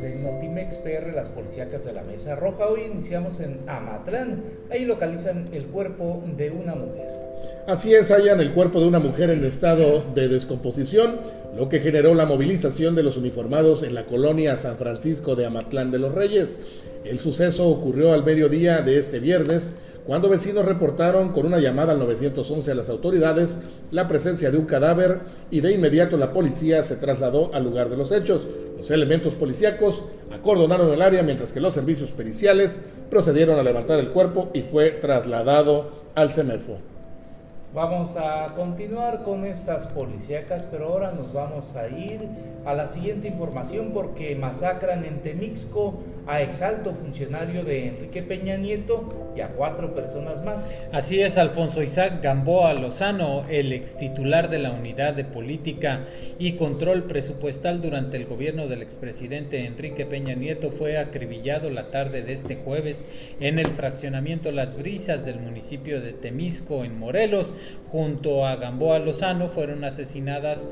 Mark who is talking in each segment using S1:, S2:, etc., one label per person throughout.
S1: de Notimex PR, las policíacas de la Mesa Roja. Hoy iniciamos en Amatlán. Ahí localizan el cuerpo de una mujer.
S2: Así es, hallan el cuerpo de una mujer en estado de descomposición, lo que generó la movilización de los uniformados en la colonia San Francisco de Amatlán de los Reyes. El suceso ocurrió al mediodía de este viernes, cuando vecinos reportaron con una llamada al 911 a las autoridades la presencia de un cadáver y de inmediato la policía se trasladó al lugar de los hechos. Los elementos policíacos acordonaron el área mientras que los servicios periciales procedieron a levantar el cuerpo y fue trasladado al CEMEFO.
S1: Vamos a continuar con estas policíacas, pero ahora nos vamos a ir a la siguiente información porque masacran en Temixco a exalto funcionario de Enrique Peña Nieto y a cuatro personas más.
S3: Así es, Alfonso Isaac Gamboa Lozano, el ex titular de la Unidad de Política y Control Presupuestal durante el gobierno del expresidente Enrique Peña Nieto, fue acribillado la tarde de este jueves en el fraccionamiento Las Brisas del municipio de Temisco, en Morelos. Junto a Gamboa Lozano fueron asesinadas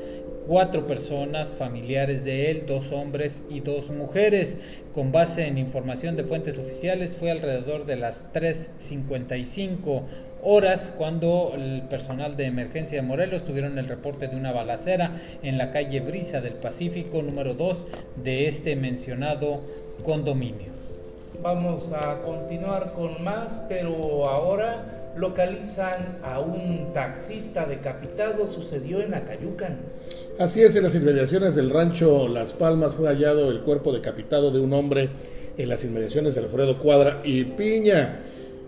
S3: cuatro personas familiares de él, dos hombres y dos mujeres. Con base en información de fuentes oficiales, fue alrededor de las 3.55 horas cuando el personal de emergencia de Morelos tuvieron el reporte de una balacera en la calle Brisa del Pacífico número 2 de este mencionado condominio.
S1: Vamos a continuar con más, pero ahora localizan a un taxista decapitado, sucedió en Acayucan.
S2: Así es, en las inmediaciones del rancho Las Palmas fue hallado el cuerpo decapitado de un hombre en las inmediaciones de Alfredo Cuadra y Piña,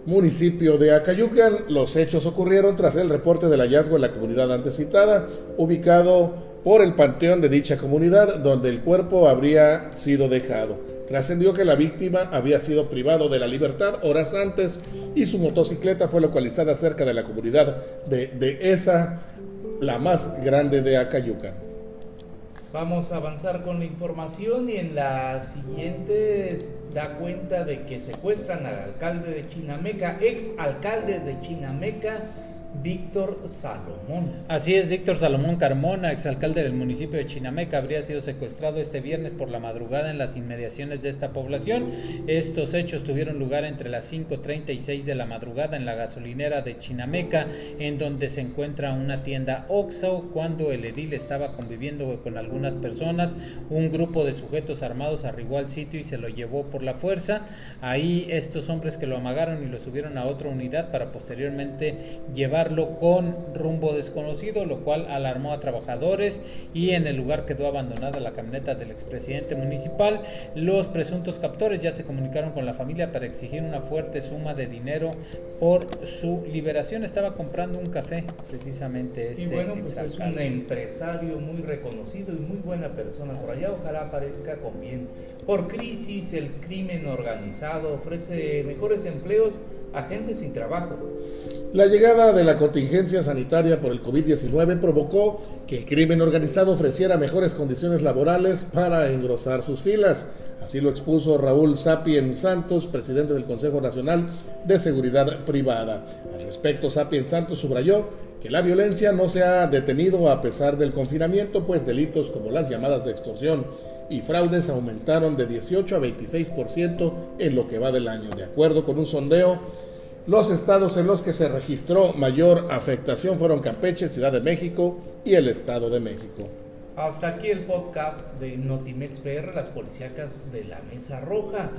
S2: municipio de Acayucan. Los hechos ocurrieron tras el reporte del hallazgo en la comunidad antes citada, ubicado por el panteón de dicha comunidad, donde el cuerpo habría sido dejado. Trascendió que la víctima había sido privado de la libertad horas antes y su motocicleta fue localizada cerca de la comunidad de, de esa, la más grande de Acayuca.
S1: Vamos a avanzar con la información y en la siguiente da cuenta de que secuestran al alcalde de Chinameca, ex alcalde de Chinameca, Víctor Salomón.
S3: Así es, Víctor Salomón Carmona, exalcalde del municipio de Chinameca, habría sido secuestrado este viernes por la madrugada en las inmediaciones de esta población. Estos hechos tuvieron lugar entre las 5.30 y 6 de la madrugada en la gasolinera de Chinameca, en donde se encuentra una tienda Oxo. Cuando el edil estaba conviviendo con algunas personas, un grupo de sujetos armados arribó al sitio y se lo llevó por la fuerza. Ahí estos hombres que lo amagaron y lo subieron a otra unidad para posteriormente llevar con rumbo desconocido, lo cual alarmó a trabajadores y en el lugar quedó abandonada la camioneta del expresidente municipal. Los presuntos captores ya se comunicaron con la familia para exigir una fuerte suma de dinero por su liberación. Estaba comprando un café, precisamente este.
S1: Y bueno, pues es un empresario muy reconocido y muy buena persona por allá. Ojalá aparezca con bien. Por crisis, el crimen organizado ofrece mejores empleos a gente sin trabajo.
S2: La llegada de la contingencia sanitaria por el COVID-19 provocó que el crimen organizado ofreciera mejores condiciones laborales para engrosar sus filas. Así lo expuso Raúl Sapien Santos, presidente del Consejo Nacional de Seguridad Privada. Al respecto, Sapien Santos subrayó que la violencia no se ha detenido a pesar del confinamiento, pues delitos como las llamadas de extorsión y fraudes aumentaron de 18 a 26% en lo que va del año. De acuerdo con un sondeo, los estados en los que se registró mayor afectación fueron Campeche, Ciudad de México y el Estado de México.
S1: Hasta aquí el podcast de Notimex PR, las policíacas de la Mesa Roja.